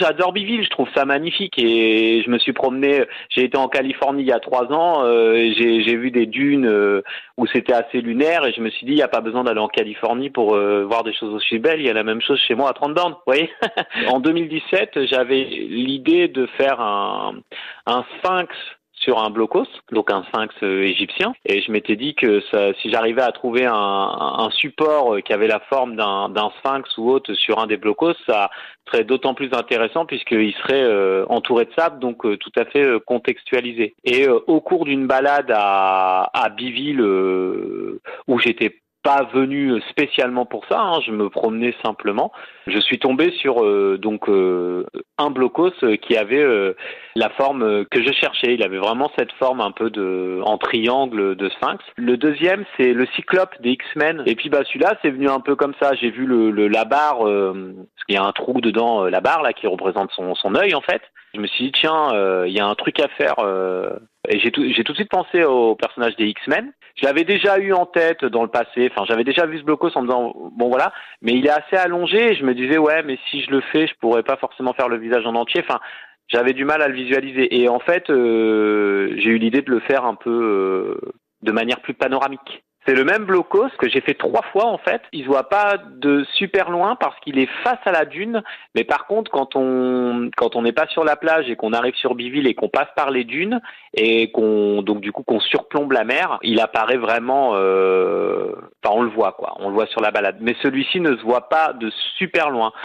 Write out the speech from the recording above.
j'adore Biville, je trouve ça magnifique et je me suis promené, j'ai été en Californie il y a trois ans, euh, j'ai vu des dunes euh, où c'était assez lunaire et je me suis dit il n'y a pas besoin d'aller en Californie pour euh, voir des choses aussi belles, il y a la même chose chez moi à 30 bornes, vous voyez En 2017, j'avais l'idée de faire un, un sphinx sur un blocos, donc un sphinx euh, égyptien. Et je m'étais dit que ça, si j'arrivais à trouver un, un, support qui avait la forme d'un sphinx ou autre sur un des blocos, ça serait d'autant plus intéressant puisqu'il serait euh, entouré de sable, donc euh, tout à fait contextualisé. Et au cours d'une balade à, à Biville, où j'étais pas venu spécialement pour ça, hein, je me promenais simplement. Je suis tombé sur euh, donc euh, un blocos qui avait euh, la forme que je cherchais. Il avait vraiment cette forme un peu de en triangle de sphinx. Le deuxième, c'est le cyclope des X-Men. Et puis bah celui-là, c'est venu un peu comme ça. J'ai vu le, le la barre, parce qu'il y a un trou dedans, la barre là qui représente son son œil en fait. Je me suis dit tiens, il y a un truc à faire. et j'ai tout, tout de suite pensé au personnage des X-Men. Je l'avais déjà eu en tête dans le passé. Enfin, j'avais déjà vu ce blocos en me disant bon voilà, mais il est assez allongé. Et je me disais ouais, mais si je le fais, je pourrais pas forcément faire le visage en entier. Enfin, j'avais du mal à le visualiser. Et en fait, euh, j'ai eu l'idée de le faire un peu euh, de manière plus panoramique. C'est le même blocos que j'ai fait trois fois en fait. Il se voit pas de super loin parce qu'il est face à la dune. Mais par contre, quand on quand on n'est pas sur la plage et qu'on arrive sur Biville et qu'on passe par les dunes et qu'on donc du coup qu'on surplombe la mer, il apparaît vraiment. Euh... Enfin, on le voit quoi. On le voit sur la balade. Mais celui-ci ne se voit pas de super loin.